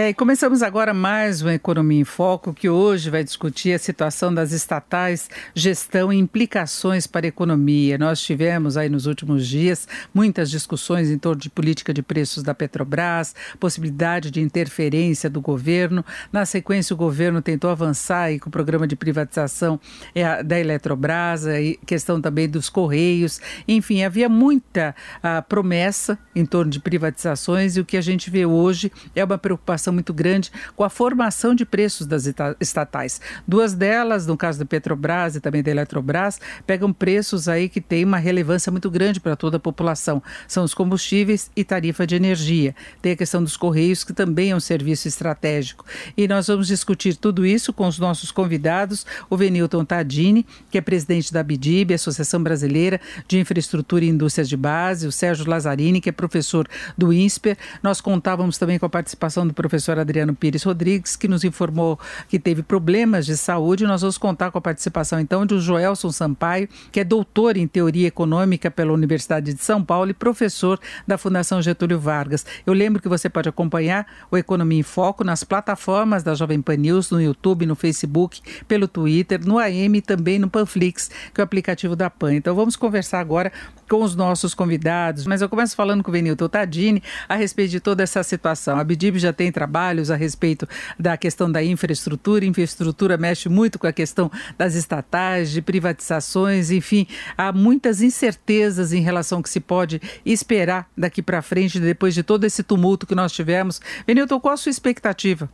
É, começamos agora mais uma Economia em Foco, que hoje vai discutir a situação das estatais, gestão e implicações para a economia. Nós tivemos aí nos últimos dias muitas discussões em torno de política de preços da Petrobras, possibilidade de interferência do governo. Na sequência, o governo tentou avançar aí com o programa de privatização é, da Eletrobras, questão também dos Correios. Enfim, havia muita uh, promessa em torno de privatizações e o que a gente vê hoje é uma preocupação muito grande com a formação de preços das estatais. Duas delas, no caso da Petrobras e também da Eletrobras, pegam preços aí que têm uma relevância muito grande para toda a população. São os combustíveis e tarifa de energia. Tem a questão dos Correios, que também é um serviço estratégico. E nós vamos discutir tudo isso com os nossos convidados, o Venilton Tadini, que é presidente da BIDIB, Associação Brasileira de Infraestrutura e Indústrias de Base, o Sérgio Lazzarini, que é professor do INSPER. Nós contávamos também com a participação do professor professor Adriano Pires Rodrigues, que nos informou que teve problemas de saúde. Nós vamos contar com a participação, então, de Joelson Sampaio, que é doutor em teoria econômica pela Universidade de São Paulo e professor da Fundação Getúlio Vargas. Eu lembro que você pode acompanhar o Economia em Foco nas plataformas da Jovem Pan News, no YouTube, no Facebook, pelo Twitter, no AM e também no Panflix, que é o aplicativo da PAN. Então, vamos conversar agora com os nossos convidados, mas eu começo falando com o Venilton Tadini a respeito de toda essa situação. A Bidib já tem trabalhos a respeito da questão da infraestrutura, infraestrutura mexe muito com a questão das estatais, de privatizações, enfim, há muitas incertezas em relação ao que se pode esperar daqui para frente, depois de todo esse tumulto que nós tivemos. Venilton, qual a sua expectativa?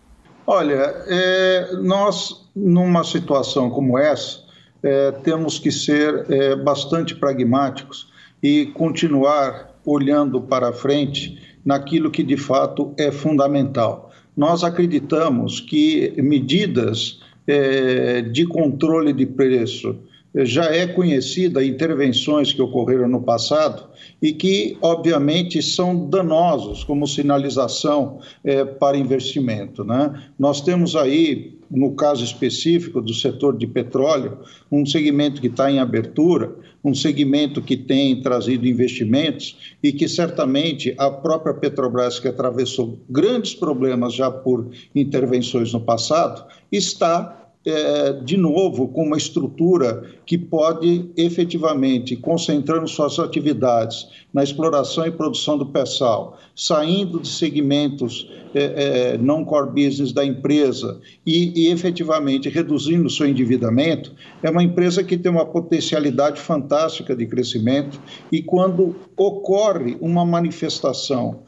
Olha, é, nós, numa situação como essa, é, temos que ser é, bastante pragmáticos e continuar olhando para frente naquilo que de fato é fundamental. Nós acreditamos que medidas é, de controle de preço já é conhecida intervenções que ocorreram no passado e que, obviamente, são danosos como sinalização é, para investimento. Né? Nós temos aí, no caso específico do setor de petróleo, um segmento que está em abertura, um segmento que tem trazido investimentos e que certamente a própria Petrobras, que atravessou grandes problemas já por intervenções no passado, está é, de novo, com uma estrutura que pode efetivamente, concentrando suas atividades na exploração e produção do pré-sal, saindo de segmentos é, é, não core business da empresa e, e efetivamente reduzindo o seu endividamento, é uma empresa que tem uma potencialidade fantástica de crescimento e quando ocorre uma manifestação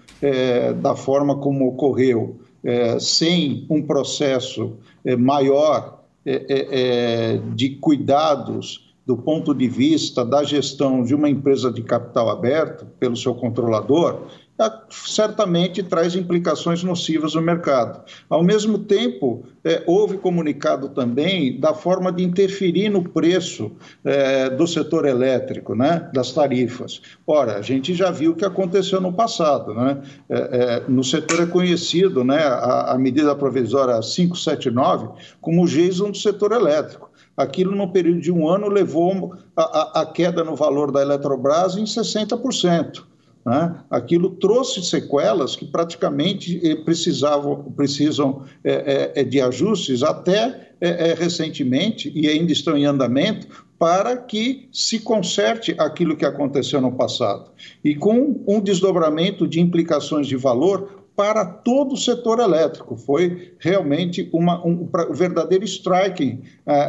da forma como ocorreu, sem um processo maior é, é, é, de cuidados do ponto de vista da gestão de uma empresa de capital aberto pelo seu controlador, certamente traz implicações nocivas no mercado. Ao mesmo tempo, é, houve comunicado também da forma de interferir no preço é, do setor elétrico, né, das tarifas. Ora, a gente já viu o que aconteceu no passado. Né? É, é no setor é conhecido né, a, a medida provisória 579 como o Jason do setor elétrico aquilo no período de um ano levou a, a, a, queda no valor da Eletrobras em 60%. Né? Aquilo trouxe sequelas que praticamente eh, precisavam, precisam é, é, de ajustes até é, recentemente, e ainda estão em andamento, para que se conserte aquilo que aconteceu no passado. E com um desdobramento de implicações de valor para todo o setor elétrico. Foi realmente uma, um, um verdadeiro striking,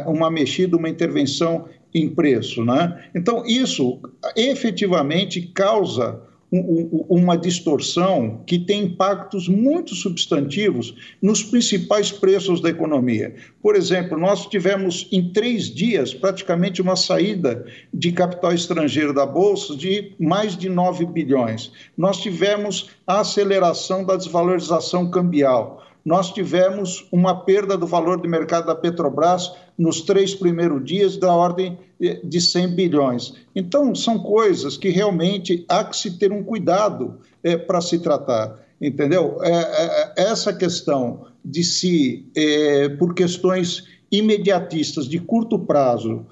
uma mexida, uma intervenção em preço. Né? Então, isso efetivamente causa uma distorção que tem impactos muito substantivos nos principais preços da economia. Por exemplo, nós tivemos em três dias praticamente uma saída de capital estrangeiro da Bolsa de mais de 9 bilhões. Nós tivemos a aceleração da desvalorização cambial nós tivemos uma perda do valor de mercado da Petrobras nos três primeiros dias da ordem de 100 bilhões. Então, são coisas que realmente há que se ter um cuidado é, para se tratar. Entendeu? É, é, é, essa questão de se, é, por questões imediatistas, de curto prazo,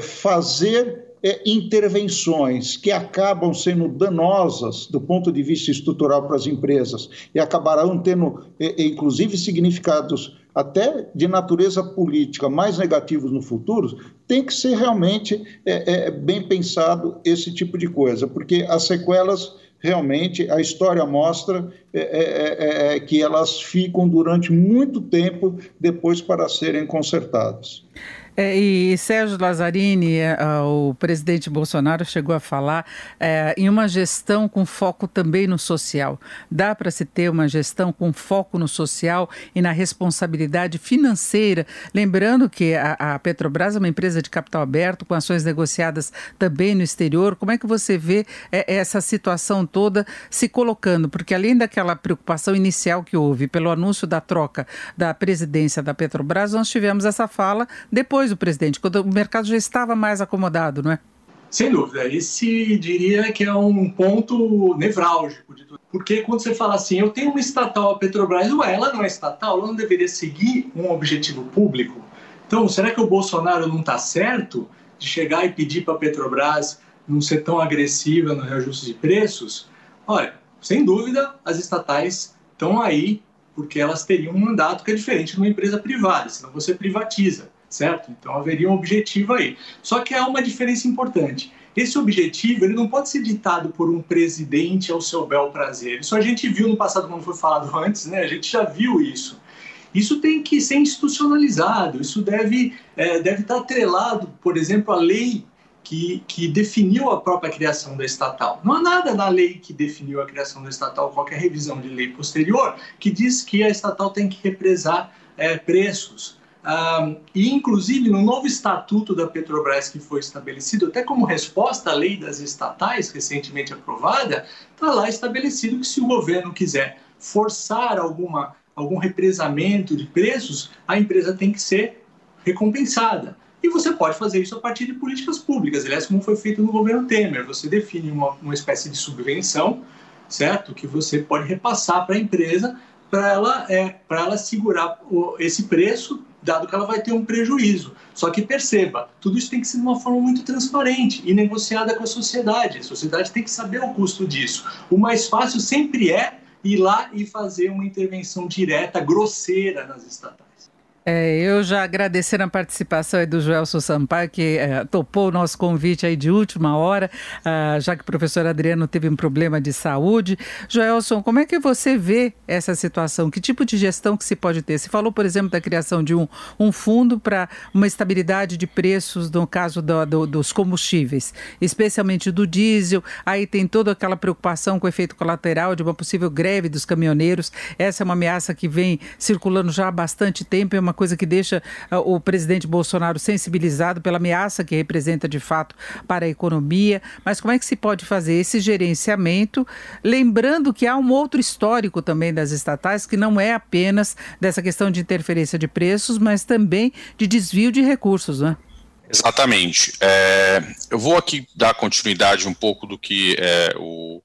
fazer é, intervenções que acabam sendo danosas do ponto de vista estrutural para as empresas e acabarão tendo, é, inclusive, significados até de natureza política mais negativos no futuro, tem que ser realmente é, é, bem pensado esse tipo de coisa, porque as sequelas realmente a história mostra é, é, é, que elas ficam durante muito tempo depois para serem consertadas. É, e Sérgio Lazzarini, é, o presidente Bolsonaro, chegou a falar é, em uma gestão com foco também no social. Dá para se ter uma gestão com foco no social e na responsabilidade financeira. Lembrando que a, a Petrobras é uma empresa de capital aberto, com ações negociadas também no exterior. Como é que você vê é, essa situação toda se colocando? Porque além daquela preocupação inicial que houve pelo anúncio da troca da presidência da Petrobras, nós tivemos essa fala depois depois do presidente, quando o mercado já estava mais acomodado, não é? Sem dúvida, esse diria que é um ponto nevrálgico de tudo. Porque quando você fala assim, eu tenho uma estatal, a Petrobras, ué, ela não é estatal, ela não deveria seguir um objetivo público? Então, será que o Bolsonaro não está certo de chegar e pedir para a Petrobras não ser tão agressiva no reajuste de preços? Olha, sem dúvida, as estatais estão aí porque elas teriam um mandato que é diferente de uma empresa privada, senão você privatiza certo? Então haveria um objetivo aí. Só que há uma diferença importante. Esse objetivo ele não pode ser ditado por um presidente ao seu bel prazer. Isso a gente viu no passado, como foi falado antes, né? A gente já viu isso. Isso tem que ser institucionalizado. Isso deve é, deve estar atrelado, por exemplo, à lei que, que definiu a própria criação da estatal. Não há nada na lei que definiu a criação da estatal, qualquer revisão de lei posterior, que diz que a estatal tem que represar é, preços, ah, e, inclusive, no novo estatuto da Petrobras que foi estabelecido, até como resposta à lei das estatais, recentemente aprovada, está lá estabelecido que se o governo quiser forçar alguma, algum represamento de preços, a empresa tem que ser recompensada. E você pode fazer isso a partir de políticas públicas, aliás, como foi feito no governo Temer. Você define uma, uma espécie de subvenção, certo? Que você pode repassar para a empresa para ela, é, ela segurar esse preço dado que ela vai ter um prejuízo. Só que perceba, tudo isso tem que ser de uma forma muito transparente e negociada com a sociedade. A sociedade tem que saber o custo disso. O mais fácil sempre é ir lá e fazer uma intervenção direta, grosseira nas estatais. É, eu já agradecer a participação do Joelson Sampaio, que é, topou o nosso convite aí de última hora, uh, já que o professor Adriano teve um problema de saúde. Joelson, como é que você vê essa situação? Que tipo de gestão que se pode ter? Você falou, por exemplo, da criação de um, um fundo para uma estabilidade de preços no caso do, do, dos combustíveis, especialmente do diesel. Aí tem toda aquela preocupação com o efeito colateral de uma possível greve dos caminhoneiros. Essa é uma ameaça que vem circulando já há bastante tempo, é uma coisa que deixa uh, o presidente Bolsonaro sensibilizado pela ameaça que representa de fato para a economia. Mas como é que se pode fazer esse gerenciamento? Lembrando que há um outro histórico também das estatais, que não é apenas dessa questão de interferência de preços, mas também de desvio de recursos, né? Exatamente. É, eu vou aqui dar continuidade um pouco do que é, o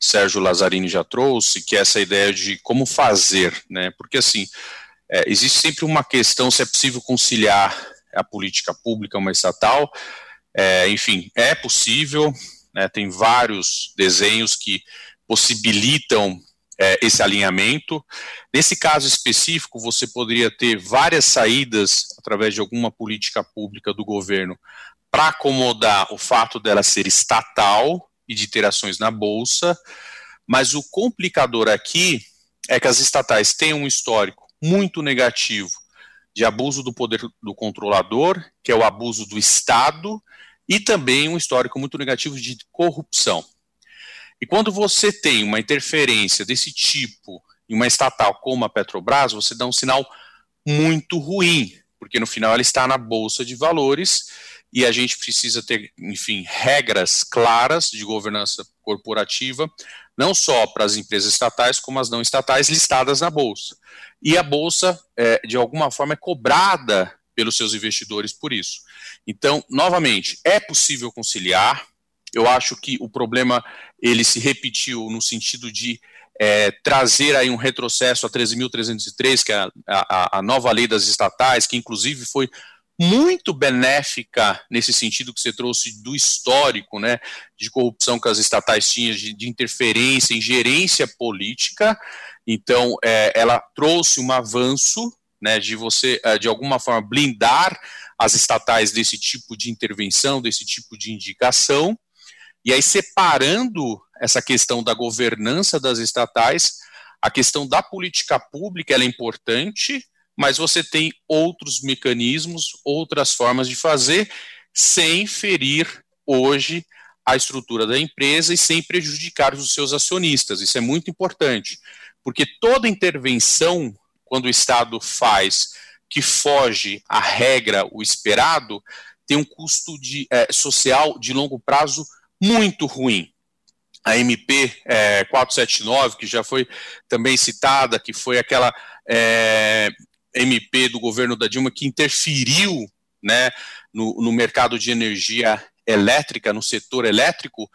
Sérgio Lazzarini já trouxe, que é essa ideia de como fazer, né? Porque assim, é, existe sempre uma questão se é possível conciliar a política pública, uma estatal. É, enfim, é possível, né, tem vários desenhos que possibilitam é, esse alinhamento. Nesse caso específico, você poderia ter várias saídas através de alguma política pública do governo para acomodar o fato dela ser estatal e de ter ações na bolsa, mas o complicador aqui é que as estatais têm um histórico muito negativo de abuso do poder do controlador, que é o abuso do Estado, e também um histórico muito negativo de corrupção. E quando você tem uma interferência desse tipo em uma estatal como a Petrobras, você dá um sinal muito ruim, porque no final ela está na bolsa de valores e a gente precisa ter, enfim, regras claras de governança corporativa, não só para as empresas estatais, como as não estatais listadas na bolsa. E a bolsa, é, de alguma forma, é cobrada pelos seus investidores por isso. Então, novamente, é possível conciliar. Eu acho que o problema ele se repetiu no sentido de é, trazer aí um retrocesso a 13.303, que é a, a, a nova lei das estatais, que inclusive foi muito benéfica nesse sentido que você trouxe do histórico, né, de corrupção que as estatais tinham, de, de interferência, ingerência política. Então, é, ela trouxe um avanço, né, de você, é, de alguma forma, blindar as estatais desse tipo de intervenção, desse tipo de indicação. E aí, separando essa questão da governança das estatais, a questão da política pública é importante, mas você tem outros mecanismos, outras formas de fazer, sem ferir hoje a estrutura da empresa e sem prejudicar os seus acionistas. Isso é muito importante, porque toda intervenção, quando o Estado faz que foge à regra, o esperado, tem um custo de, é, social de longo prazo muito ruim. A MP é, 479, que já foi também citada, que foi aquela é, MP do governo da Dilma que interferiu né, no, no mercado de energia elétrica, no setor elétrico,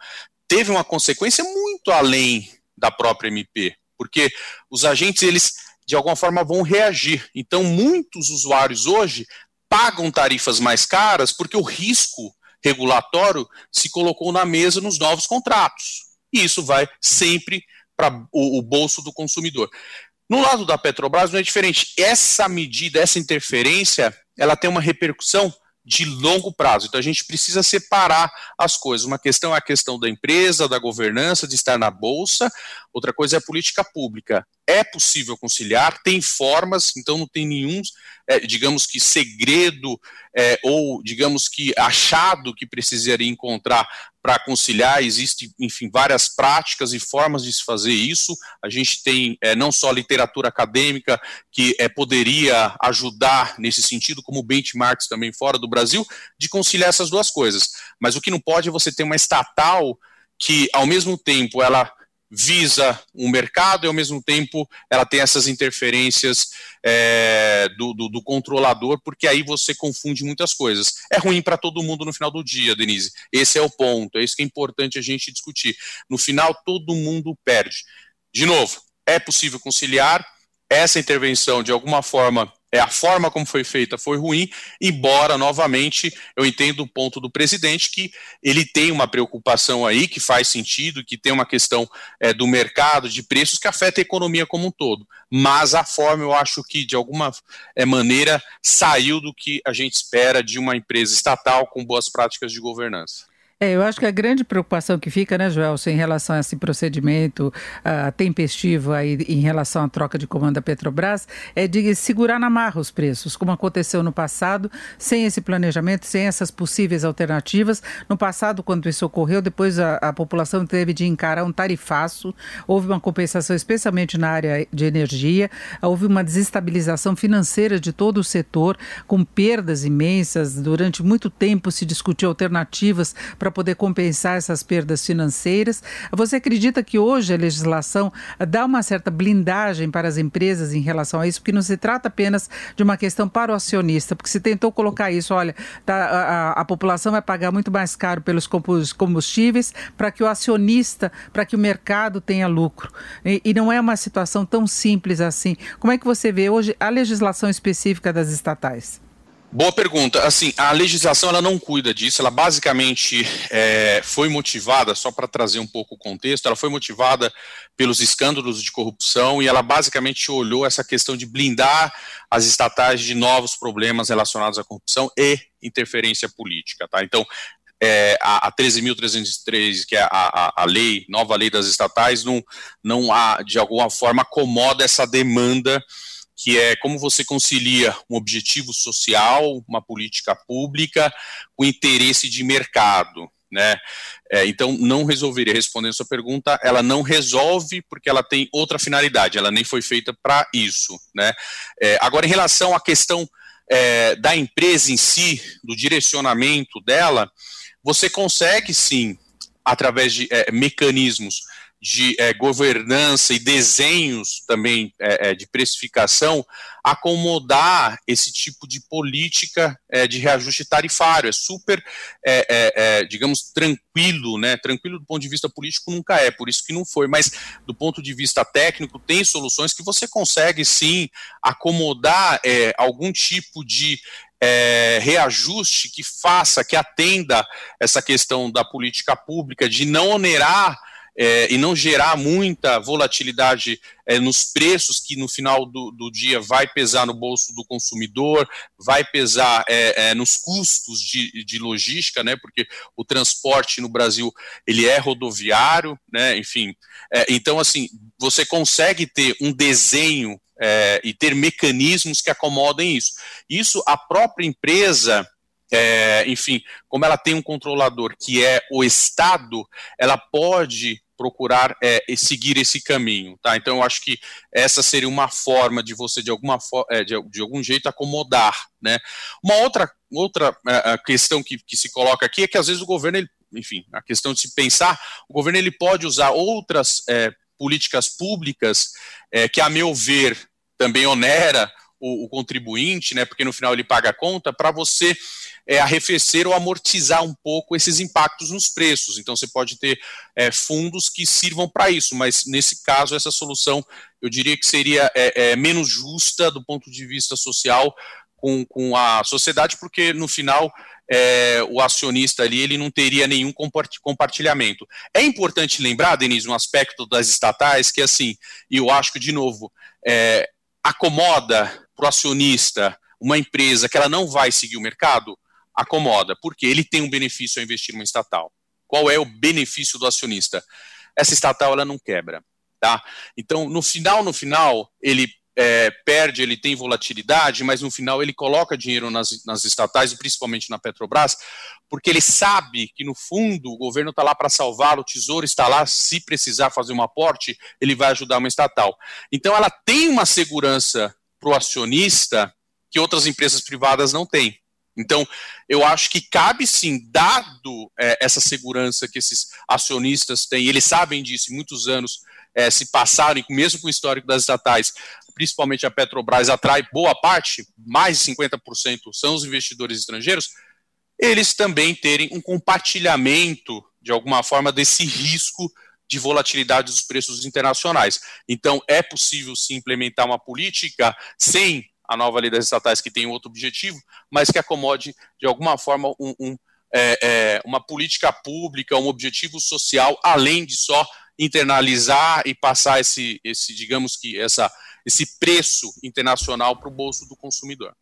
teve uma consequência muito além da própria MP, porque os agentes, eles, de alguma forma, vão reagir. Então, muitos usuários hoje pagam tarifas mais caras porque o risco regulatório se colocou na mesa nos novos contratos. E isso vai sempre para o, o bolso do consumidor. No lado da Petrobras não é diferente. Essa medida, essa interferência, ela tem uma repercussão de longo prazo. Então a gente precisa separar as coisas. Uma questão é a questão da empresa, da governança, de estar na bolsa, outra coisa é a política pública. É possível conciliar, tem formas, então não tem nenhum, é, digamos que, segredo é, ou, digamos que, achado que precisaria encontrar para conciliar. Existem, enfim, várias práticas e formas de se fazer isso. A gente tem é, não só literatura acadêmica que é, poderia ajudar nesse sentido, como benchmarks também fora do Brasil, de conciliar essas duas coisas. Mas o que não pode é você ter uma estatal que, ao mesmo tempo, ela visa um mercado e ao mesmo tempo ela tem essas interferências é, do, do, do, controlador, porque aí você confunde muitas coisas. É ruim para todo mundo no final do dia, Denise. Esse é o ponto, é isso que é importante a gente discutir. No final, todo mundo perde. De novo, é possível conciliar essa intervenção de alguma forma é a forma como foi feita foi ruim, embora novamente eu entendo o ponto do presidente que ele tem uma preocupação aí que faz sentido, que tem uma questão é, do mercado de preços que afeta a economia como um todo. Mas a forma eu acho que de alguma é, maneira saiu do que a gente espera de uma empresa estatal com boas práticas de governança. É, eu acho que a grande preocupação que fica, né, Joelson, em relação a esse procedimento uh, tempestivo aí em relação à troca de comando da Petrobras, é de segurar na marra os preços, como aconteceu no passado, sem esse planejamento, sem essas possíveis alternativas. No passado, quando isso ocorreu, depois a, a população teve de encarar um tarifaço, houve uma compensação, especialmente na área de energia, houve uma desestabilização financeira de todo o setor, com perdas imensas. Durante muito tempo se discutiu alternativas para para poder compensar essas perdas financeiras. Você acredita que hoje a legislação dá uma certa blindagem para as empresas em relação a isso? Porque não se trata apenas de uma questão para o acionista, porque se tentou colocar isso, olha, tá, a, a população vai pagar muito mais caro pelos combustíveis para que o acionista, para que o mercado tenha lucro. E, e não é uma situação tão simples assim. Como é que você vê hoje a legislação específica das estatais? Boa pergunta. Assim, a legislação ela não cuida disso. Ela basicamente é, foi motivada, só para trazer um pouco o contexto, ela foi motivada pelos escândalos de corrupção e ela basicamente olhou essa questão de blindar as estatais de novos problemas relacionados à corrupção e interferência política. Tá? Então, é, a, a 13.303, que é a, a, a, lei, nova lei das estatais, não, não há, de alguma forma acomoda essa demanda que é como você concilia um objetivo social, uma política pública, com interesse de mercado. né? É, então, não resolveria respondendo sua pergunta, ela não resolve porque ela tem outra finalidade, ela nem foi feita para isso, né? É, agora, em relação à questão é, da empresa em si, do direcionamento dela, você consegue sim, através de é, mecanismos de é, governança e desenhos também é, é, de precificação acomodar esse tipo de política é, de reajuste tarifário. É super, é, é, digamos, tranquilo, né? Tranquilo do ponto de vista político nunca é, por isso que não foi, mas do ponto de vista técnico, tem soluções que você consegue sim acomodar algum tipo de é, reajuste que faça, que atenda essa questão da política pública, de não onerar é, e não gerar muita volatilidade é, nos preços, que no final do, do, dia vai pesar no bolso do consumidor, vai pesar é, é, nos custos de, de, logística, né, porque o transporte no Brasil ele é rodoviário, né, enfim. É, então, assim, você consegue ter um desenho é, e ter mecanismos que acomodem isso. Isso a própria empresa é, enfim, como ela tem um controlador que é o Estado, ela pode procurar é, seguir esse caminho, tá? Então eu acho que essa seria uma forma de você de alguma é, de, de, algum jeito acomodar, né? Uma outra outra é, questão que, que se coloca aqui é que às vezes o governo, ele, enfim, a questão de se pensar, o governo ele pode usar outras é, políticas públicas é, que a meu ver também onera o, o contribuinte, né? Porque no final ele paga a conta para você é, arrefecer ou amortizar um pouco esses impactos nos preços. Então, você pode ter é, fundos que sirvam para isso, mas nesse caso, essa solução eu diria que seria é, é, menos justa do ponto de vista social com, com a sociedade, porque no final é, o acionista ali ele não teria nenhum compartilhamento. É importante lembrar, Denise, um aspecto das estatais que assim, e eu acho que de novo é, acomoda para o acionista uma empresa que ela não vai seguir o mercado, acomoda, porque ele tem um benefício ao investir numa estatal. Qual é o benefício do acionista? Essa estatal ela não quebra, tá? Então, no final, no final, ele é, perde, ele tem volatilidade, mas no final ele coloca dinheiro nas, nas estatais e principalmente na Petrobras, porque ele sabe que no fundo o governo está lá para salvá-lo, o tesouro está lá, se precisar fazer um aporte, ele vai ajudar uma estatal. Então ela tem uma segurança para o acionista que outras empresas privadas não têm. Então, eu acho que cabe sim, dado é, essa segurança que esses acionistas têm, eles sabem disso, muitos anos é, se passaram, mesmo com o histórico das estatais, principalmente a Petrobras atrai boa parte, mais de 50% são os investidores estrangeiros, eles também terem um compartilhamento, de alguma forma, desse risco de volatilidade dos preços internacionais. Então, é possível se implementar uma política sem a nova lei das estatais que tem outro objetivo, mas que acomode de alguma forma um, um, é, é, uma política pública, um objetivo social, além de só internalizar e passar esse, esse digamos que essa, esse preço internacional para o bolso do consumidor.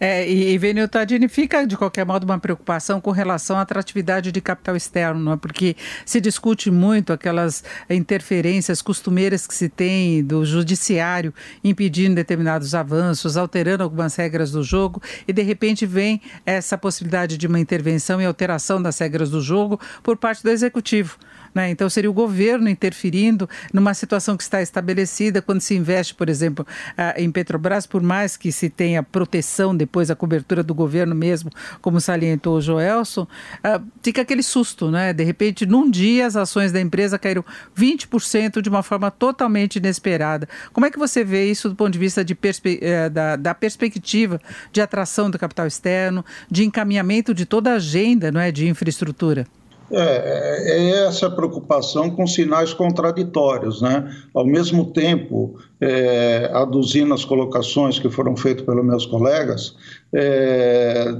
É, e, e Venil Tadini fica, de qualquer modo, uma preocupação com relação à atratividade de capital externo, é? porque se discute muito aquelas interferências costumeiras que se tem do judiciário impedindo determinados avanços, alterando algumas regras do jogo, e de repente vem essa possibilidade de uma intervenção e alteração das regras do jogo por parte do executivo. Né? Então, seria o governo interferindo numa situação que está estabelecida quando se investe, por exemplo, uh, em Petrobras, por mais que se tenha proteção depois, a cobertura do governo mesmo, como salientou o Joelson, uh, fica aquele susto, né? De repente, num dia, as ações da empresa caíram 20% de uma forma totalmente inesperada. Como é que você vê isso do ponto de vista de perspe uh, da, da perspectiva de atração do capital externo, de encaminhamento de toda a agenda não é, de infraestrutura? É, é essa preocupação com sinais contraditórios, né? Ao mesmo tempo, é, aduzindo as colocações que foram feitas pelos meus colegas, é,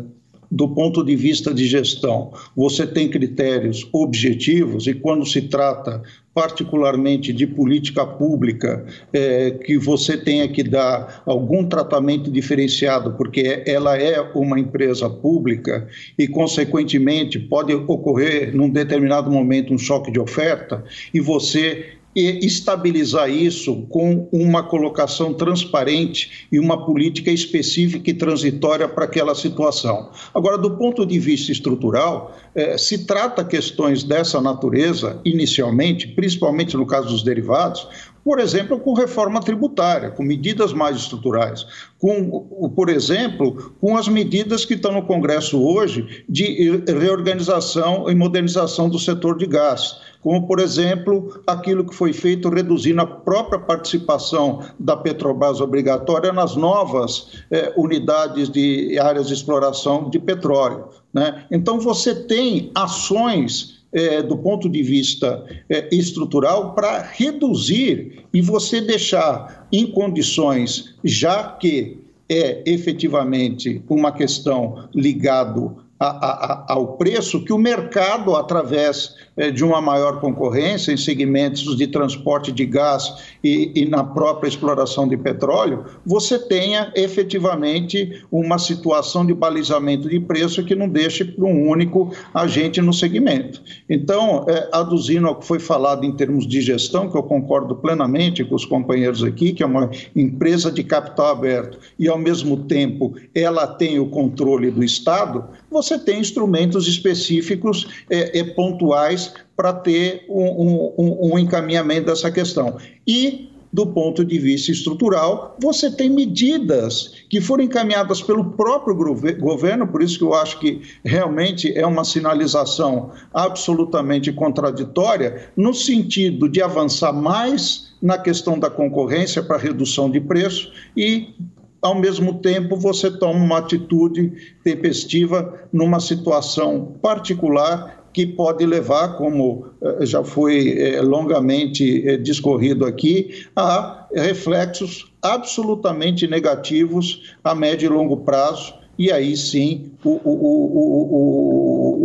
do ponto de vista de gestão, você tem critérios objetivos e quando se trata particularmente de política pública, é, que você tenha que dar algum tratamento diferenciado, porque ela é uma empresa pública e, consequentemente, pode ocorrer num determinado momento um choque de oferta e você e estabilizar isso com uma colocação transparente e uma política específica e transitória para aquela situação. Agora, do ponto de vista estrutural, eh, se trata questões dessa natureza, inicialmente, principalmente no caso dos derivados, por exemplo, com reforma tributária, com medidas mais estruturais, com, por exemplo, com as medidas que estão no Congresso hoje de reorganização e modernização do setor de gás, como, por exemplo, aquilo que foi feito reduzindo a própria participação da Petrobras obrigatória nas novas eh, unidades de áreas de exploração de petróleo. Né? Então, você tem ações é, do ponto de vista é, estrutural para reduzir e você deixar em condições, já que é efetivamente uma questão ligado a, a, ao preço que o mercado, através é, de uma maior concorrência em segmentos de transporte de gás e, e, na própria exploração de petróleo, você tenha efetivamente uma situação de balizamento de preço que não deixe para um único agente no segmento. Então, é, aduzindo ao que foi falado em termos de gestão, que eu concordo plenamente com os companheiros aqui, que é uma empresa de capital aberto e, ao mesmo tempo, ela tem o controle do Estado, você tem instrumentos específicos é, e pontuais para ter um, um, um encaminhamento dessa questão. E do ponto de vista estrutural, você tem medidas que foram encaminhadas pelo próprio governo, por isso que eu acho que realmente é uma sinalização absolutamente contraditória, no sentido de avançar mais na questão da concorrência para redução de preço e ao mesmo tempo você toma uma atitude tempestiva numa situação particular que pode levar, como eh, já foi eh, longamente eh, discorrido aqui, a reflexos absolutamente negativos a médio e longo prazo, e aí sim o, o,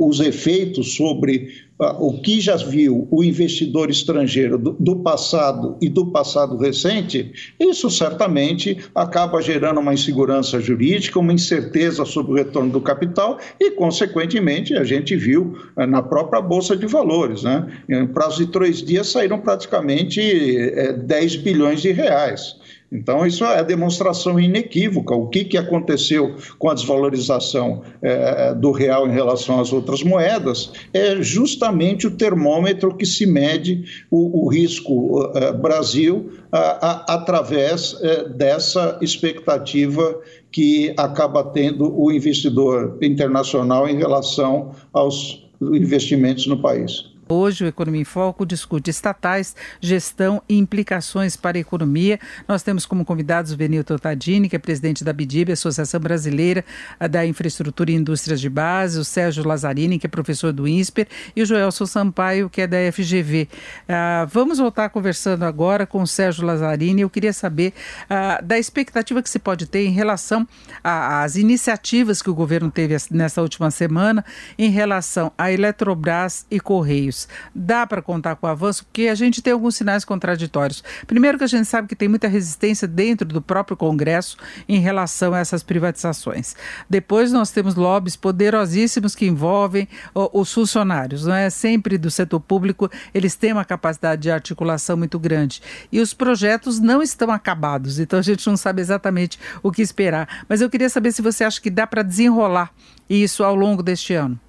o, os efeitos sobre o que já viu o investidor estrangeiro do, do, passado e do passado recente, isso certamente acaba gerando uma insegurança jurídica, uma incerteza sobre o retorno do capital e, consequentemente, a gente viu ah, na própria Bolsa de Valores. Né? Em prazo de três dias saíram praticamente é, eh, 10 bilhões de reais. Então, isso é demonstração inequívoca. O que, que aconteceu com a desvalorização é, do real em relação às outras moedas é justamente o termômetro que se mede o, o risco é, Brasil a, a, através é, dessa expectativa que acaba tendo o investidor internacional em relação aos investimentos no país. Hoje, o Economia em Foco discute estatais, gestão e implicações para a economia. Nós temos como convidados o Benilton Tadini, que é presidente da BIDIB, Associação Brasileira da Infraestrutura e Indústrias de Base, o Sérgio Lazzarini, que é professor do INSPER, e o Joelson Sampaio, que é da FGV. Ah, vamos voltar conversando agora com o Sérgio Lazzarini. Eu queria saber ah, da expectativa que se pode ter em relação às iniciativas que o governo teve nessa última semana em relação à Eletrobras e Correios. Dá para contar com o avanço? Porque a gente tem alguns sinais contraditórios. Primeiro, que a gente sabe que tem muita resistência dentro do próprio Congresso em relação a essas privatizações. Depois, nós temos lobbies poderosíssimos que envolvem os funcionários, não é? Sempre do setor público, eles têm uma capacidade de articulação muito grande. E os projetos não estão acabados, então a gente não sabe exatamente o que esperar. Mas eu queria saber se você acha que dá para desenrolar isso ao longo deste ano.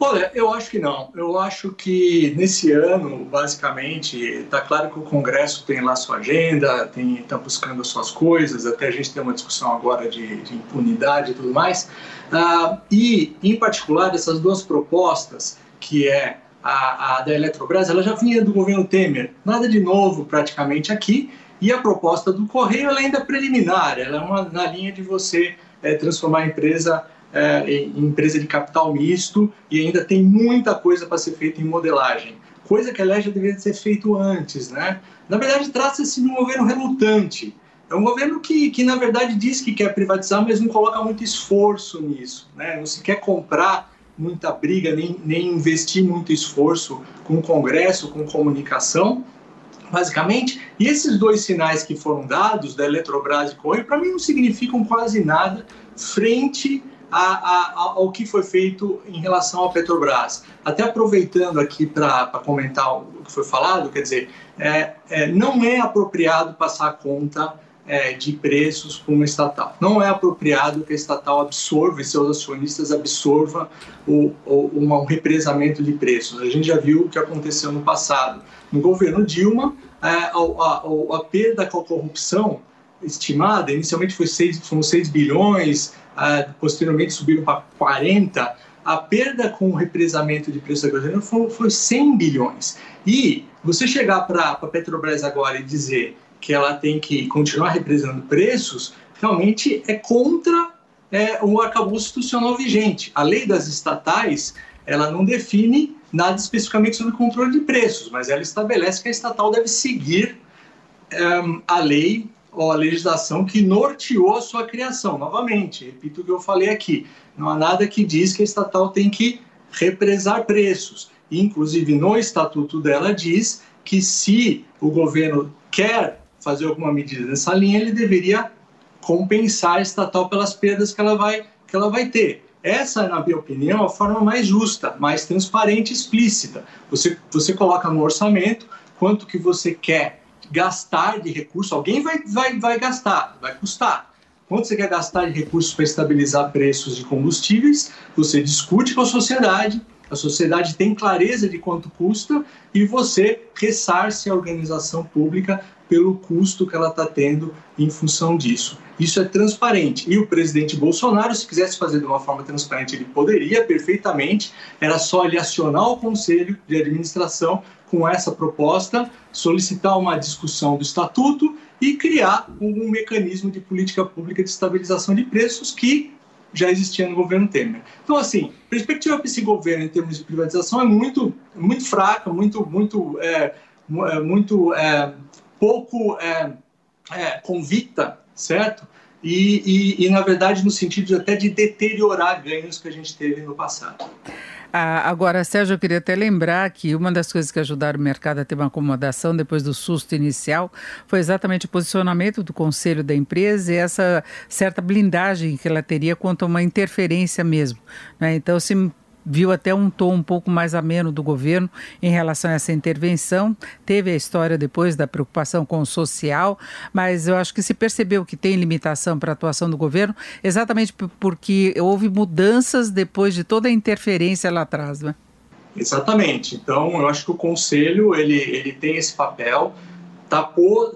Olha, eu acho que não. Eu acho que nesse ano, basicamente, está claro que o Congresso tem lá sua agenda, está buscando as suas coisas. Até a gente tem uma discussão agora de, de impunidade e tudo mais. Ah, e, em particular, essas duas propostas, que é a, a da Eletrobras, ela já vinha do governo Temer. Nada de novo, praticamente aqui. E a proposta do Correio ela ainda é preliminar. Ela é uma na linha de você é, transformar a empresa é, em empresa de capital misto e ainda tem muita coisa para ser feita em modelagem. Coisa que, aliás, já deveria ser feito antes, né? Na verdade, trata-se de um governo relutante. É um governo que, que, na verdade, diz que quer privatizar, mas não coloca muito esforço nisso, né? Não se quer comprar muita briga, nem, nem investir muito esforço com o Congresso, com comunicação, basicamente. E esses dois sinais que foram dados, da Eletrobras e Correio, para mim não significam quase nada frente a, a, ao que foi feito em relação à Petrobras. Até aproveitando aqui para comentar o que foi falado, quer dizer, é, é, não é apropriado passar conta é, de preços para uma estatal. Não é apropriado que a estatal absorva e seus acionistas absorvam o, o, um represamento de preços. A gente já viu o que aconteceu no passado. No governo Dilma, é, a, a, a perda com a corrupção estimada, inicialmente foi 6, foram 6 bilhões, posteriormente subiram para 40, a perda com o represamento de preço da gasolina foi, foi 100 bilhões. E você chegar para a Petrobras agora e dizer que ela tem que continuar represando preços, realmente é contra é, o arcabouço institucional vigente. A lei das estatais, ela não define nada especificamente sobre controle de preços, mas ela estabelece que a estatal deve seguir um, é, a lei ou a legislação que norteou a sua criação. Novamente, repito o que eu falei aqui: não há nada que diz que a estatal tem que represar preços. Inclusive, no estatuto dela diz que se o governo quer fazer alguma medida nessa linha, ele deveria compensar a estatal pelas perdas que ela vai, que ela vai ter. Essa, na minha opinião, é a forma mais justa, mais transparente e explícita. Você, você coloca no orçamento quanto que você quer gastar de recurso, alguém vai, vai, vai gastar, vai custar. Quanto você quer gastar de recursos para estabilizar preços de combustíveis, você discute com a sociedade, a sociedade tem clareza de quanto custa e você ressarce a organização pública pelo custo que ela está tendo em função disso. Isso é transparente. E o presidente Bolsonaro, se quisesse fazer de uma forma transparente, ele poderia perfeitamente, era só ele acionar o conselho de administração com essa proposta, solicitar uma discussão do estatuto e criar um, mecanismo de política pública de estabilização de preços que já existia no governo Temer. Então, assim, a perspectiva para esse governo em termos de privatização é muito, muito fraca, muito, muito, é, é muito é, pouco é, é, convicta, certo? E, e, e, na verdade, no sentido até de deteriorar ganhos que a gente teve no passado. Ah, agora, Sérgio, eu queria até lembrar que uma das coisas que ajudaram o mercado a ter uma acomodação depois do susto inicial foi exatamente o posicionamento do conselho da empresa e essa certa blindagem que ela teria quanto a uma interferência mesmo. Né? Então, se viu até um tom um pouco mais ameno do governo em relação a essa intervenção. Teve a história depois da preocupação com o social, mas eu acho que se percebeu que tem limitação para a atuação do governo, exatamente porque houve mudanças depois de toda a interferência lá atrás, né? Exatamente. Então, eu acho que o conselho ele, ele tem esse papel Está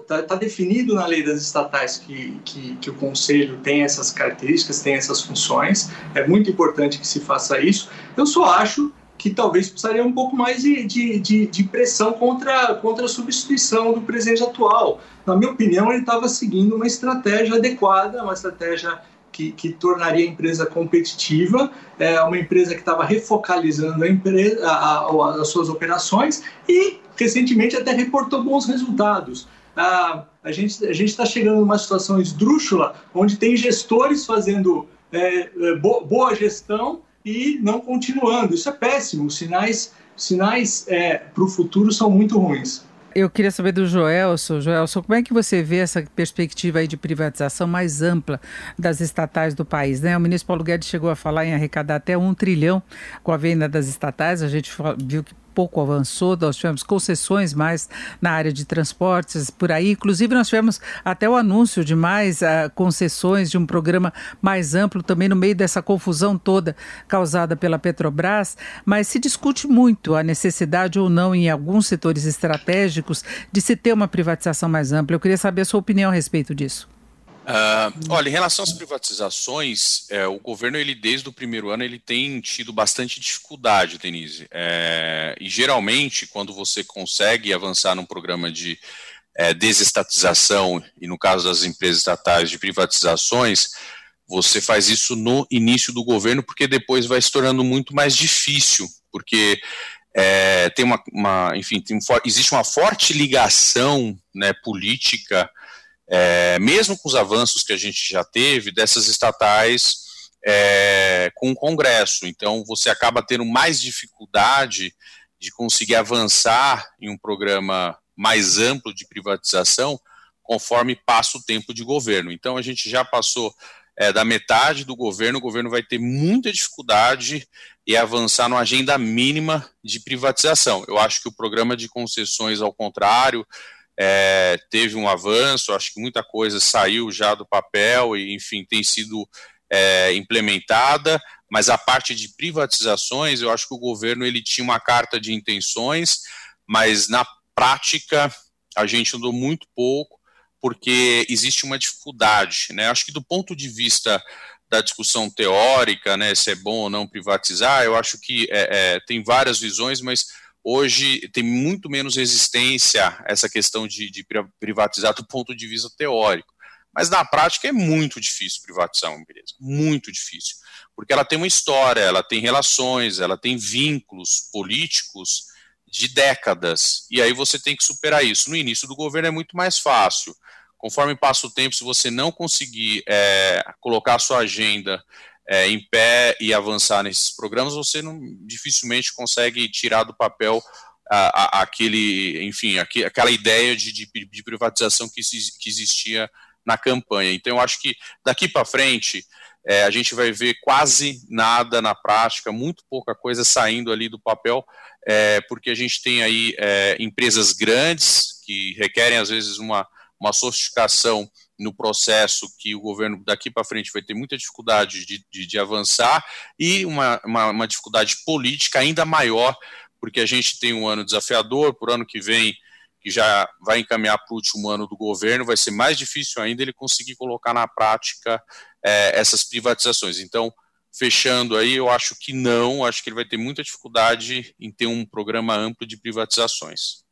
tá, tá definido na lei das estatais que, que, que, o Conselho tem essas características, tem essas funções. É muito importante que se faça isso. Eu só acho que talvez precisaria um pouco mais de, de, de, de pressão contra, contra a substituição do presidente atual. Na minha opinião, ele estava seguindo uma estratégia adequada, uma estratégia que, que, tornaria a empresa competitiva, é uma empresa que estava refocalizando a empresa, a, a, as suas operações e recentemente até reportou bons resultados. Ah, a gente a está chegando numa situação esdrúxula, onde tem gestores fazendo é, é boa gestão e não continuando. Isso é péssimo. Os sinais, sinais é, para o futuro são muito ruins. Eu queria saber do Joelson. Joelson, como é que você vê essa perspectiva aí de privatização mais ampla das estatais do país? Né? O ministro Paulo Guedes chegou a falar em arrecadar até um trilhão com a venda das estatais. A gente viu que pouco avançou, nós tivemos concessões mais na área de transportes por aí, inclusive nós tivemos até o anúncio de mais uh, concessões de um programa mais amplo também no meio dessa confusão toda causada pela Petrobras, mas se discute muito a necessidade ou não em alguns setores estratégicos de se ter uma privatização mais ampla. Eu queria saber a sua opinião a respeito disso. Uh, olha, em relação às privatizações, é, o governo, ele desde o primeiro ano, ele tem tido bastante dificuldade, Denise. É, e geralmente, quando você consegue avançar num programa de é, desestatização, e no caso das empresas estatais de privatizações, você faz isso no início do governo, porque depois vai se tornando muito mais difícil, porque é, tem uma, uma enfim, tem um, existe uma forte ligação né, política é, mesmo com os avanços que a gente já teve dessas estatais é, com o Congresso. Então, você acaba tendo mais dificuldade de conseguir avançar em um programa mais amplo de privatização conforme passa o tempo de governo. Então, a gente já passou é, da metade do governo, o governo vai ter muita dificuldade em avançar numa agenda mínima de privatização. Eu acho que o programa de concessões, ao contrário, é, teve um avanço, acho que muita coisa saiu já do papel e, enfim, tem sido é, implementada, mas a parte de privatizações, eu acho que o governo ele tinha uma carta de intenções, mas na prática a gente andou muito pouco, porque existe uma dificuldade, né? Acho que do ponto de vista da discussão teórica, né, se é bom ou não privatizar, eu acho que é, é, tem várias visões, mas hoje tem muito menos resistência a essa questão de, de, privatizar do ponto de vista teórico. Mas na prática é muito difícil privatizar uma empresa, muito difícil, porque ela tem uma história, ela tem relações, ela tem vínculos políticos de décadas, e aí você tem que superar isso. No início do governo é muito mais fácil. Conforme passa o tempo, se você não conseguir é, colocar a sua agenda é, em pé e avançar nesses programas, você não, dificilmente consegue tirar do papel a, a, aquele, enfim, aqu, aquela ideia de, de, de privatização que, que, existia na campanha. Então, eu acho que daqui para frente é, a gente vai ver quase nada na prática, muito pouca coisa saindo ali do papel, é, porque a gente tem aí é, empresas grandes que requerem às vezes uma, uma sofisticação no processo que o governo daqui para frente vai ter muita dificuldade de, de, de avançar e uma, uma, uma, dificuldade política ainda maior, porque a gente tem um ano desafiador, por ano que vem, que já vai encaminhar para o último ano do governo, vai ser mais difícil ainda ele conseguir colocar na prática é, essas privatizações. Então, fechando aí, eu acho que não, acho que ele vai ter muita dificuldade em ter um programa amplo de privatizações.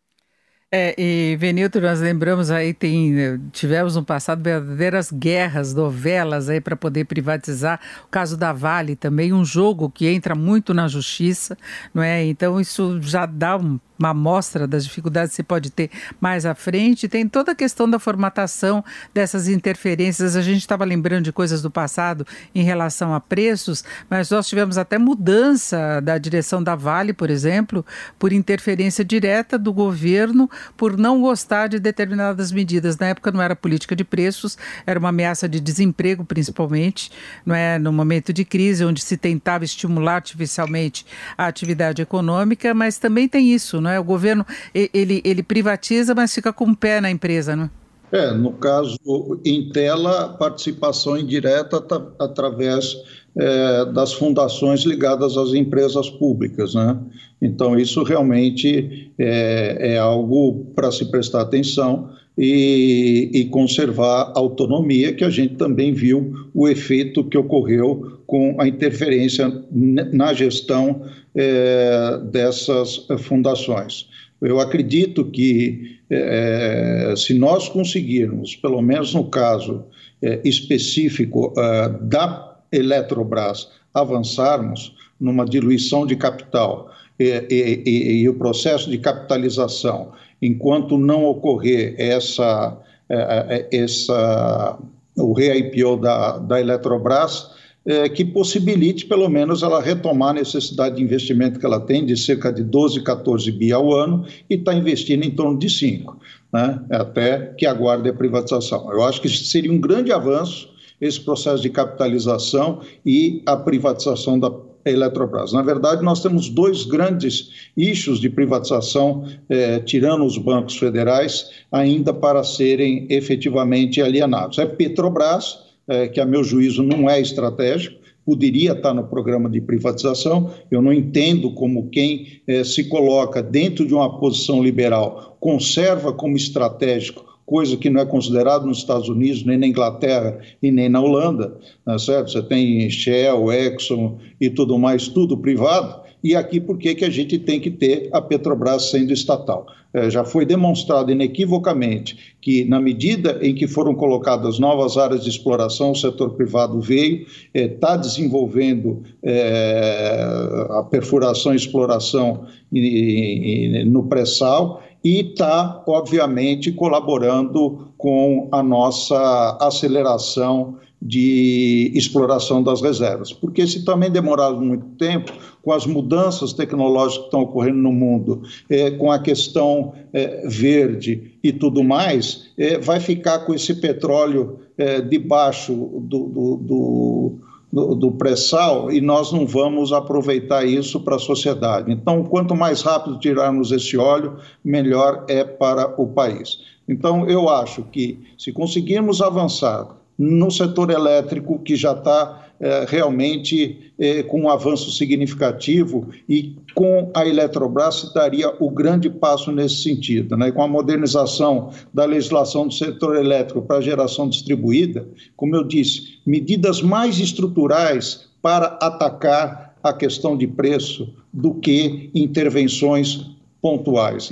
É, e Venilton, nós lembramos aí, tem, eh, tivemos no passado verdadeiras guerras, novelas aí para poder privatizar. O caso da Vale também, um jogo que entra muito na justiça, não é? Então isso já dá um uma amostra das dificuldades que você pode ter mais à frente. Tem toda a questão da formatação dessas interferências. A gente estava lembrando de coisas do passado em relação a preços, mas nós tivemos até mudança da direção da Vale, por exemplo, por interferência direta do governo por não gostar de determinadas medidas. Na época não era política de preços, era uma ameaça de desemprego, principalmente, não é no momento de crise onde se tentava estimular artificialmente a atividade econômica, mas também tem isso, não é? O governo ele, ele privatiza, mas fica com o pé na empresa, não é? É, no caso Intela, participação indireta através é, das fundações ligadas às empresas públicas, né? Então isso realmente é, é algo para se prestar atenção e, e, conservar a autonomia, que a gente também viu o efeito que ocorreu com a interferência na gestão é, dessas fundações. Eu acredito que é, se nós conseguirmos, pelo menos no caso é, específico da Eletrobras, avançarmos numa diluição de capital e, e, e, e o processo de capitalização enquanto não ocorrer essa, essa o re-IPO da, da Eletrobras, é, que possibilite, pelo menos, ela retomar a necessidade de investimento que ela tem, de cerca de 12, 14 bi ao ano, e está investindo em torno de 5, né, até que aguarde a privatização. Eu acho que seria um grande avanço esse processo de capitalização e a privatização da Eletrobras. Na verdade, nós temos dois grandes eixos de privatização, eh, tirando os bancos federais, ainda para serem efetivamente alienados. É Petrobras, eh, que a meu juízo não é estratégico, poderia estar no programa de privatização. Eu não entendo como quem eh, se coloca dentro de uma posição liberal conserva como estratégico coisa que não é considerado nos Estados Unidos, nem na Inglaterra e nem na Holanda, tá certo? Você tem Shell, Exxon e tudo mais, tudo privado. E aqui por que a gente tem que ter a Petrobras sendo estatal? É, já foi demonstrado inequivocamente que, na medida em que foram colocadas novas áreas de exploração, o setor privado veio, está é, desenvolvendo é, a perfuração e exploração no pré-sal e está, obviamente, colaborando com a nossa aceleração de exploração das reservas. Porque se também demorar muito tempo, com as mudanças tecnológicas que estão ocorrendo no mundo, é, com a questão é, verde e tudo mais, é, vai ficar com esse petróleo é, debaixo do, do, do do, do pré-sal e nós não vamos aproveitar isso para a sociedade. Então, quanto mais rápido tirarmos esse óleo, melhor é para o país. Então, eu acho que se conseguirmos avançar no setor elétrico, que já está realmente é, com um avanço significativo e com a Eletrobras daria o grande passo nesse sentido, né? com a modernização da legislação do setor elétrico para geração distribuída, como eu disse, medidas mais estruturais para atacar a questão de preço do que intervenções pontuais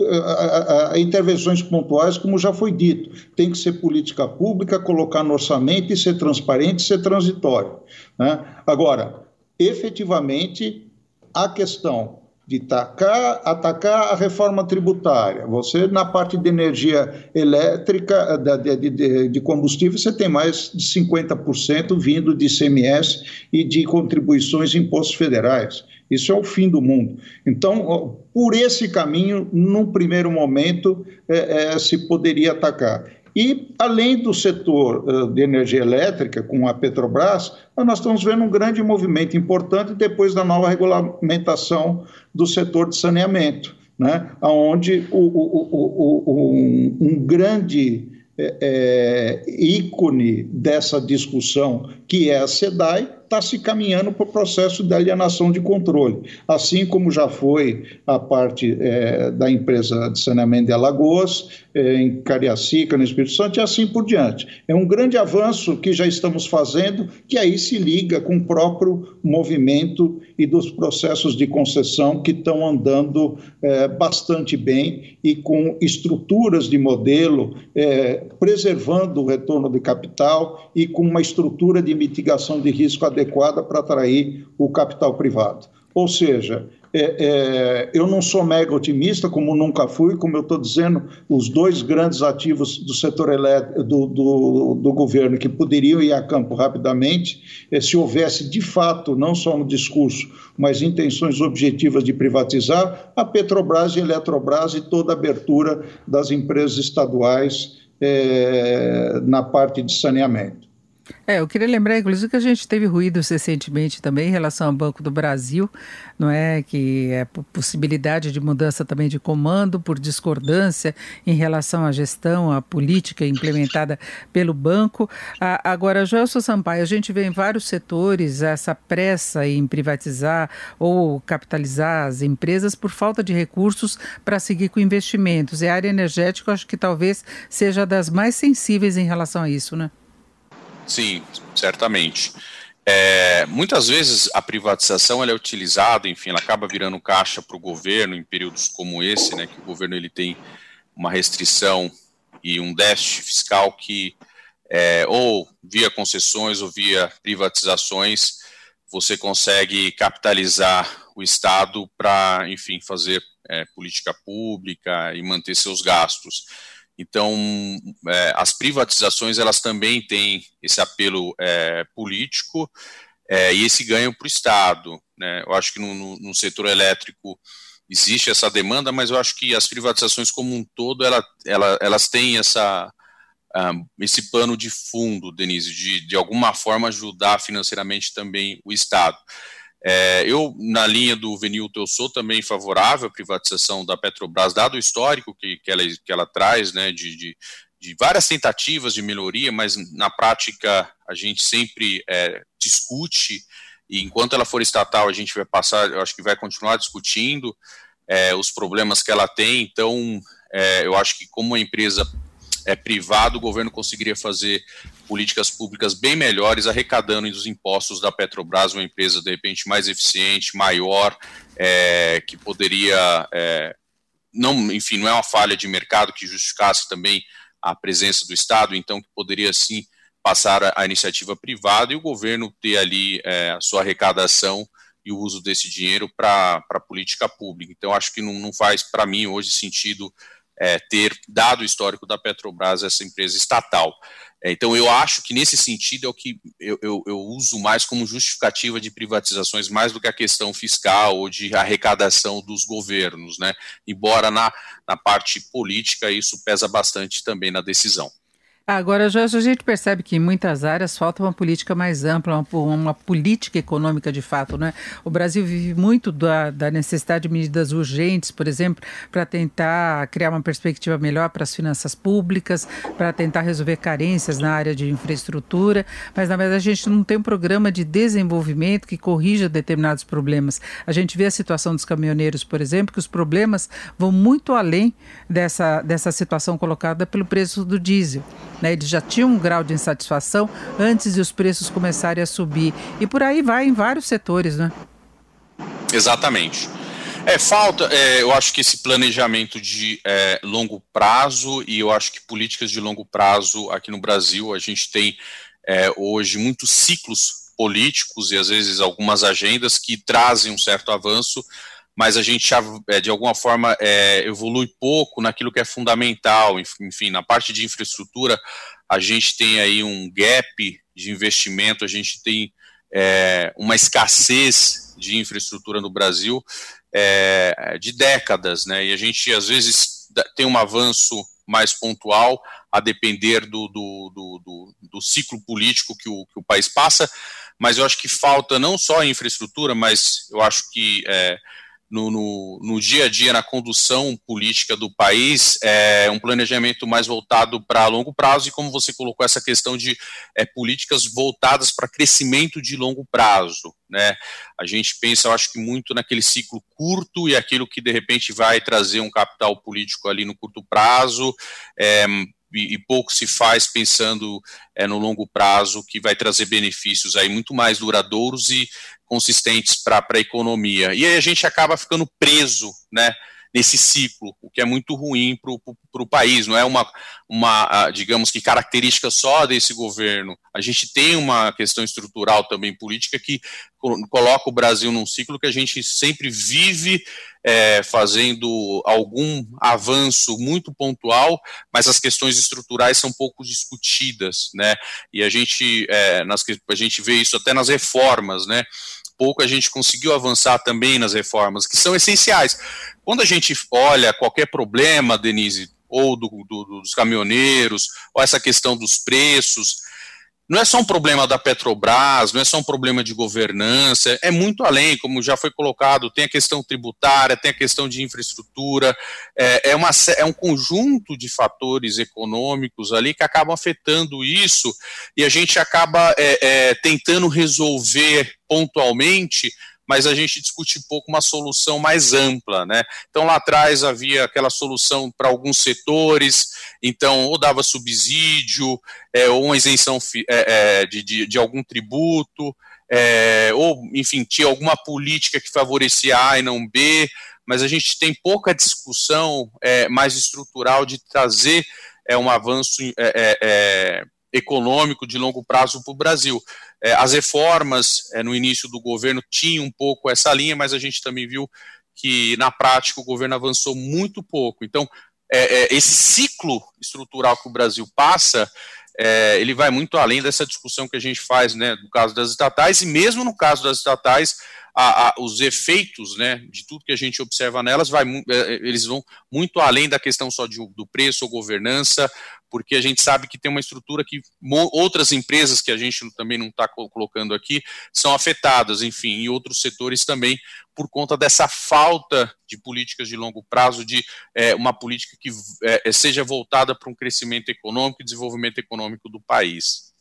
a, intervenções pontuais, como já foi dito. Tem que ser política pública, colocar no orçamento e ser transparente, ser transitório. Né? Agora, efetivamente, a questão de atacar, atacar a reforma tributária. Você, na parte de energia elétrica, de, de, de combustível, você tem mais de 50% vindo de ICMS e de contribuições em impostos federais. Isso é o fim do mundo. Então, por esse caminho, num primeiro momento, é, é, se poderia atacar. E, além do setor de energia elétrica, com a Petrobras, nós estamos vendo um grande movimento importante depois da nova regulamentação do setor de saneamento, né? onde o, o, o, um, um grande é, é, ícone dessa discussão, que é a SEDAI, está se caminhando para o processo de alienação de controle, assim como já foi a parte é, da empresa de saneamento de Alagoas, é, em Cariacica, no Espírito Santo, e assim por diante. É um grande avanço que já estamos fazendo, que aí se liga com o próprio movimento e dos processos de concessão que estão andando é, bastante bem e com estruturas de modelo, é, preservando o retorno de capital e com uma estrutura de mitigação de risco adequada adequada para atrair o capital privado. Ou seja, é, é, eu não sou mega otimista, como nunca fui, como eu estou dizendo, os dois grandes ativos do setor elétrico, do, do, do, governo que poderiam ir a campo rapidamente, é, se houvesse de fato, não só no discurso, mas intenções objetivas de privatizar, a Petrobras e a Eletrobras e toda a abertura das empresas estaduais é, na parte de saneamento. É, eu queria lembrar, inclusive, que a gente teve ruídos recentemente também em relação ao Banco do Brasil, não é? Que é possibilidade de mudança também de comando por discordância em relação à gestão, à política implementada pelo banco. Ah, agora, Joelson Sampaio, a gente vê em vários setores essa pressa em privatizar ou capitalizar as empresas por falta de recursos para seguir com investimentos. E a área energética, acho que talvez seja das mais sensíveis em relação a isso, né? Sim, certamente. É, muitas vezes a privatização ela é utilizada, enfim, ela acaba virando caixa para o governo em períodos como esse, né, que o governo ele tem uma restrição e um déficit fiscal que é, ou via concessões ou via privatizações você consegue capitalizar o Estado para, enfim, fazer é, política pública e manter seus gastos. Então, é, as privatizações elas também têm esse apelo é, político é, e esse ganho para o Estado. Né? Eu acho que no, no, no, setor elétrico existe essa demanda, mas eu acho que as privatizações como um todo ela, ela, elas têm essa, um, esse pano de fundo, Denise, de, de alguma forma ajudar financeiramente também o Estado. É, eu, na linha do Venilton, eu sou também favorável à privatização da Petrobras, dado o histórico que, que, ela, que ela traz, né, de, de, de várias tentativas de melhoria, mas na prática a gente sempre é, discute, e enquanto ela for estatal, a gente vai passar, eu acho que vai continuar discutindo é, os problemas que ela tem, então é, eu acho que como uma empresa é, privada, o governo conseguiria fazer políticas públicas bem melhores, arrecadando os impostos da Petrobras, uma empresa de repente mais eficiente, maior, é, que poderia, é, não, enfim, não é uma falha de mercado que justificasse também a presença do Estado, então que poderia sim passar a, a iniciativa privada e o governo ter ali é, a sua arrecadação e o uso desse dinheiro para a política pública. Então, acho que não, não faz, para mim, hoje sentido é, ter dado o histórico da Petrobras essa empresa estatal. É, então, eu acho que nesse sentido é o que eu, eu, eu, uso mais como justificativa de privatizações, mais do que a questão fiscal ou de arrecadação dos governos, né? Embora na, na parte política isso pesa bastante também na decisão. Agora, Jorge, a gente percebe que em muitas áreas falta uma política mais ampla, uma, uma política econômica de fato. Né? O Brasil vive muito da, da necessidade de medidas urgentes, por exemplo, para tentar criar uma perspectiva melhor para as finanças públicas, para tentar resolver carências na área de infraestrutura, mas na verdade a gente não tem um programa de desenvolvimento que corrija determinados problemas. A gente vê a situação dos caminhoneiros, por exemplo, que os problemas vão muito além dessa, dessa situação colocada pelo preço do diesel. Né? Eles já tinham um grau de insatisfação antes de os preços começarem a subir. E por aí vai em vários setores, né? Exatamente. É, falta, é, eu acho que esse planejamento de é, longo prazo e eu acho que políticas de longo prazo aqui no Brasil, a gente tem é, hoje muitos ciclos políticos e às vezes algumas agendas que trazem um certo avanço, mas a gente é, de alguma forma é, evolui pouco naquilo que é fundamental, enfim, na parte de infraestrutura a gente tem aí um gap de investimento, a gente tem é, uma escassez de infraestrutura no Brasil é, de décadas, né? E a gente às vezes tem um avanço mais pontual, a depender do, do, do, do, do ciclo político que o, que o país passa, mas eu acho que falta não só infraestrutura, mas eu acho que é, no, no, no, dia a dia, na condução política do país, é um planejamento mais voltado para longo prazo e, como você colocou, essa questão de é, políticas voltadas para crescimento de longo prazo. Né? A gente pensa, eu acho que muito naquele ciclo curto e aquilo que de repente vai trazer um capital político ali no curto prazo. É, e, e, pouco se faz pensando é, no longo prazo, que vai trazer benefícios aí muito mais duradouros e consistentes para a economia. E aí a gente acaba ficando preso, né? nesse ciclo, o que é muito ruim para o país. Não é uma, uma, digamos que, característica só desse governo. A gente tem uma questão estrutural também política que coloca o Brasil num ciclo que a gente sempre vive é, fazendo algum avanço muito pontual, mas as questões estruturais são pouco discutidas, né? E a gente, é, nas, a gente vê isso até nas reformas, né? Pouco a gente conseguiu avançar também nas reformas, que são essenciais. Quando a gente olha qualquer problema, Denise, ou do, do, dos caminhoneiros, ou essa questão dos preços, não é só um problema da Petrobras, não é só um problema de governança, é muito além, como já foi colocado, tem a questão tributária, tem a questão de infraestrutura, é, é, uma, é um conjunto de fatores econômicos ali que acabam afetando isso e a gente acaba é, é, tentando resolver pontualmente mas a gente discute pouco uma solução mais ampla, né? Então lá atrás havia aquela solução para alguns setores, então ou dava subsídio, é, ou uma isenção é, é, de, de, de, algum tributo, é, ou enfim tinha alguma política que favorecia A e não B, mas a gente tem pouca discussão é, mais estrutural de trazer é, um avanço econômico de longo prazo para o Brasil. É, as reformas é, no início do governo tinham um pouco essa linha, mas a gente também viu que na prática o governo avançou muito pouco. Então, é, esse ciclo estrutural que o Brasil passa, ele vai muito além dessa discussão que a gente faz, né, no caso das estatais e mesmo no caso das estatais, a, a, os efeitos, né, de tudo que a gente observa nelas, vai, eles vão muito além da questão só de, do preço ou governança porque a gente sabe que tem uma estrutura que outras empresas que a gente também não está colocando aqui são afetadas, enfim, em outros setores também, por conta dessa falta de políticas de longo prazo, de é, uma política que é, seja voltada para um crescimento econômico e desenvolvimento econômico do país.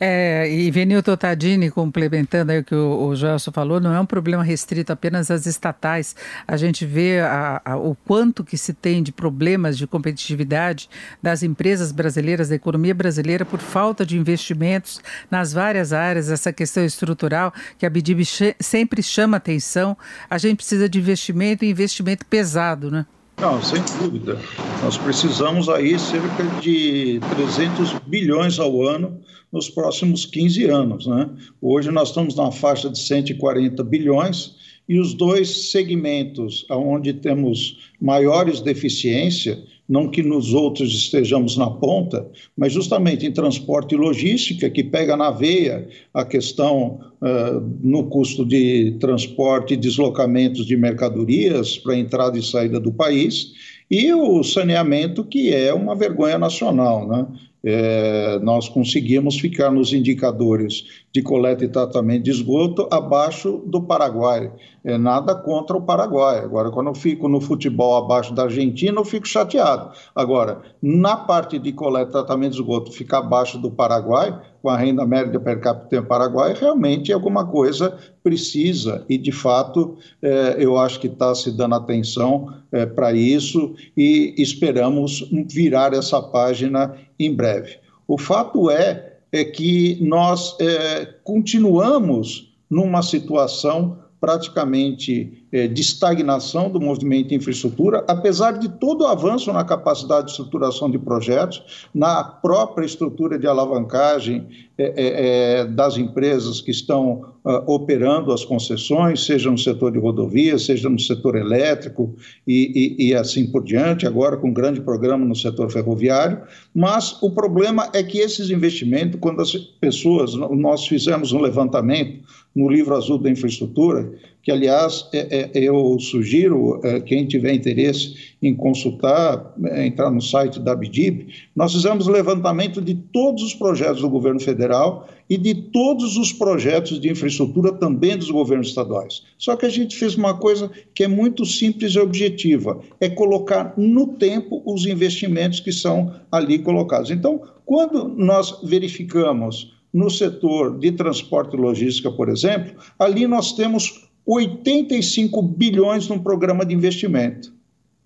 É, e Venilton Tadini, complementando aí o que o, o Gelson falou, não é um problema restrito apenas às estatais. A gente vê a, a, o quanto que se tem de problemas de competitividade das empresas brasileiras, da economia brasileira, por falta de investimentos nas várias áreas, essa questão estrutural que a BDIB sempre chama atenção. A gente precisa de investimento e investimento pesado, né? Não, sem dúvida. Nós precisamos aí cerca de 300 bilhões ao ano nos próximos 15 anos. Né? Hoje nós estamos na faixa de 140 bilhões e os dois segmentos onde temos maiores deficiências, não que nos outros estejamos na ponta, mas justamente em transporte e logística, que pega na veia a questão uh, no custo de transporte e deslocamentos de mercadorias para entrada e saída do país, e o saneamento, que é uma vergonha nacional. Né? É, nós conseguimos ficar nos indicadores de coleta e tratamento de esgoto abaixo do Paraguai. É nada contra o Paraguai. Agora, quando eu fico no futebol abaixo da Argentina, eu fico chateado. Agora, na parte de coleta e tratamento de esgoto, ficar abaixo do Paraguai, com a renda média per capita no Paraguai, realmente alguma coisa precisa e, de fato, é, eu acho que está se dando atenção é, para isso e esperamos virar essa página em breve. O fato é, é que nós é, continuamos numa situação praticamente de estagnação do movimento de infraestrutura, apesar de todo o avanço na capacidade de estruturação de projetos, na própria estrutura de alavancagem é, é, é das empresas que estão uh, operando as concessões, seja no setor de rodovias, seja no setor elétrico e, e, e assim por diante, agora com um grande programa no setor ferroviário, mas o problema é que esses investimentos, quando as pessoas, nós fizemos um levantamento no livro azul da infraestrutura, que, aliás, é, é, eu sugiro, é, quem tiver interesse em consultar, é, entrar no site da Abdib, nós fizemos levantamento de todos os projetos do governo federal e de todos os projetos de infraestrutura também dos governos estaduais. Só que a gente fez uma coisa que é muito simples e objetiva, é colocar no tempo os investimentos que são ali colocados. Então, quando nós verificamos no setor de transporte e logística, por exemplo, ali nós temos 85 bilhões num programa de investimento.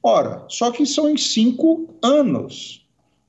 Ora, só que são em cinco anos.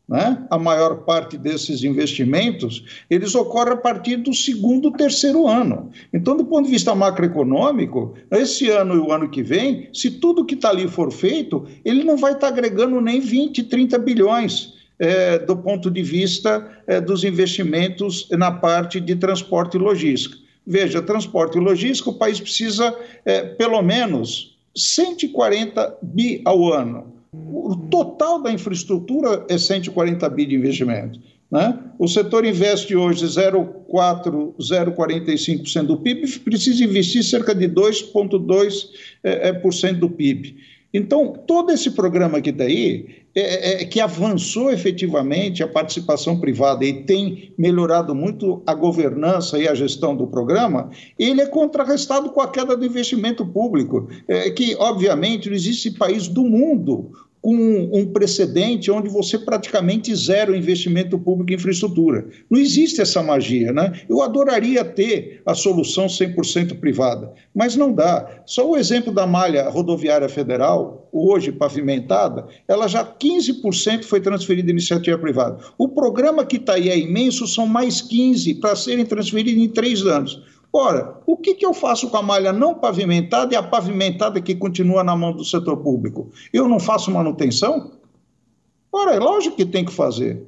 Né? A maior parte desses investimentos eles ocorrem a partir do segundo, terceiro ano. Então, do ponto de vista macroeconômico, esse ano e o ano que vem, se tudo que está ali for feito, ele não vai estar tá agregando nem 20, 30 bilhões. É, do ponto de vista é, dos investimentos na parte de transporte e logística. Veja, transporte e logística, o país precisa é, pelo menos 140 bi ao ano. O total da infraestrutura é 140 bi de investimento. Né? O setor investe hoje 0,4, 0,45% do PIB, precisa investir cerca de 2,2% é, é, do PIB. Então, todo esse programa aqui daí, é, é, é, que avançou efetivamente a participação privada e tem melhorado muito a governança e a gestão do programa, ele é contrarrestado com a queda do investimento público, é, que, obviamente, não existe país do mundo com um precedente onde você praticamente zera o investimento público em infraestrutura. Não existe essa magia, né? Eu adoraria ter a solução 100% privada, mas não dá. Só o exemplo da malha rodoviária federal, hoje pavimentada, ela já 15% foi transferida em iniciativa privada. O programa que está aí é imenso, são mais 15 para serem transferidos em três anos. Ora, o que, que eu faço com a malha não pavimentada e a pavimentada que continua na mão do setor público? Eu não faço manutenção? Ora, é lógico que tem que fazer.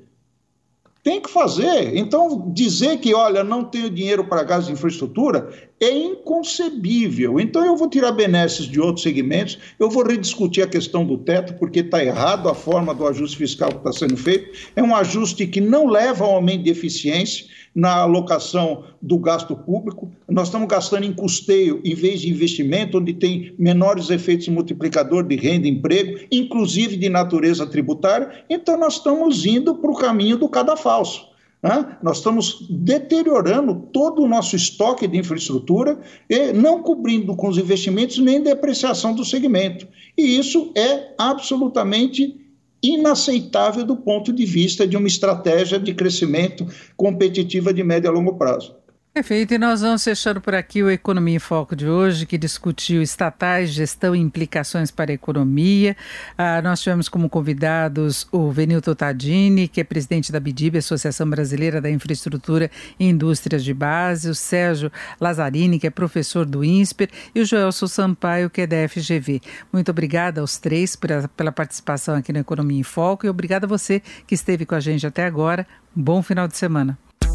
Tem que fazer. Então, dizer que, olha, não tenho dinheiro para gás de infraestrutura é inconcebível. Então, eu vou tirar benesses de outros segmentos, eu vou rediscutir a questão do teto, porque está errado a forma do ajuste fiscal que está sendo feito. É um ajuste que não leva ao aumento de eficiência na alocação do gasto público. Nós estamos gastando em custeio em vez de investimento, onde tem menores efeitos multiplicador de renda e emprego, inclusive de natureza tributária. Então, nós estamos indo para o caminho do cadafalso. Né? Nós estamos deteriorando todo o nosso estoque de infraestrutura e não cobrindo com os investimentos nem depreciação do segmento. E isso é absolutamente inaceitável do ponto de vista de uma estratégia de crescimento competitiva de médio a longo prazo. Perfeito, e nós vamos fechando por aqui o Economia em Foco de hoje, que discutiu estatais, gestão e implicações para a economia. Ah, nós tivemos como convidados o Venilton Tadini, que é presidente da BIDIB, Associação Brasileira da Infraestrutura e Indústrias de Base, o Sérgio Lazzarini, que é professor do INSPER, e o Joelson Sampaio, que é da FGV. Muito obrigada aos três pela, pela participação aqui no Economia em Foco e obrigada a você que esteve com a gente até agora. Bom final de semana.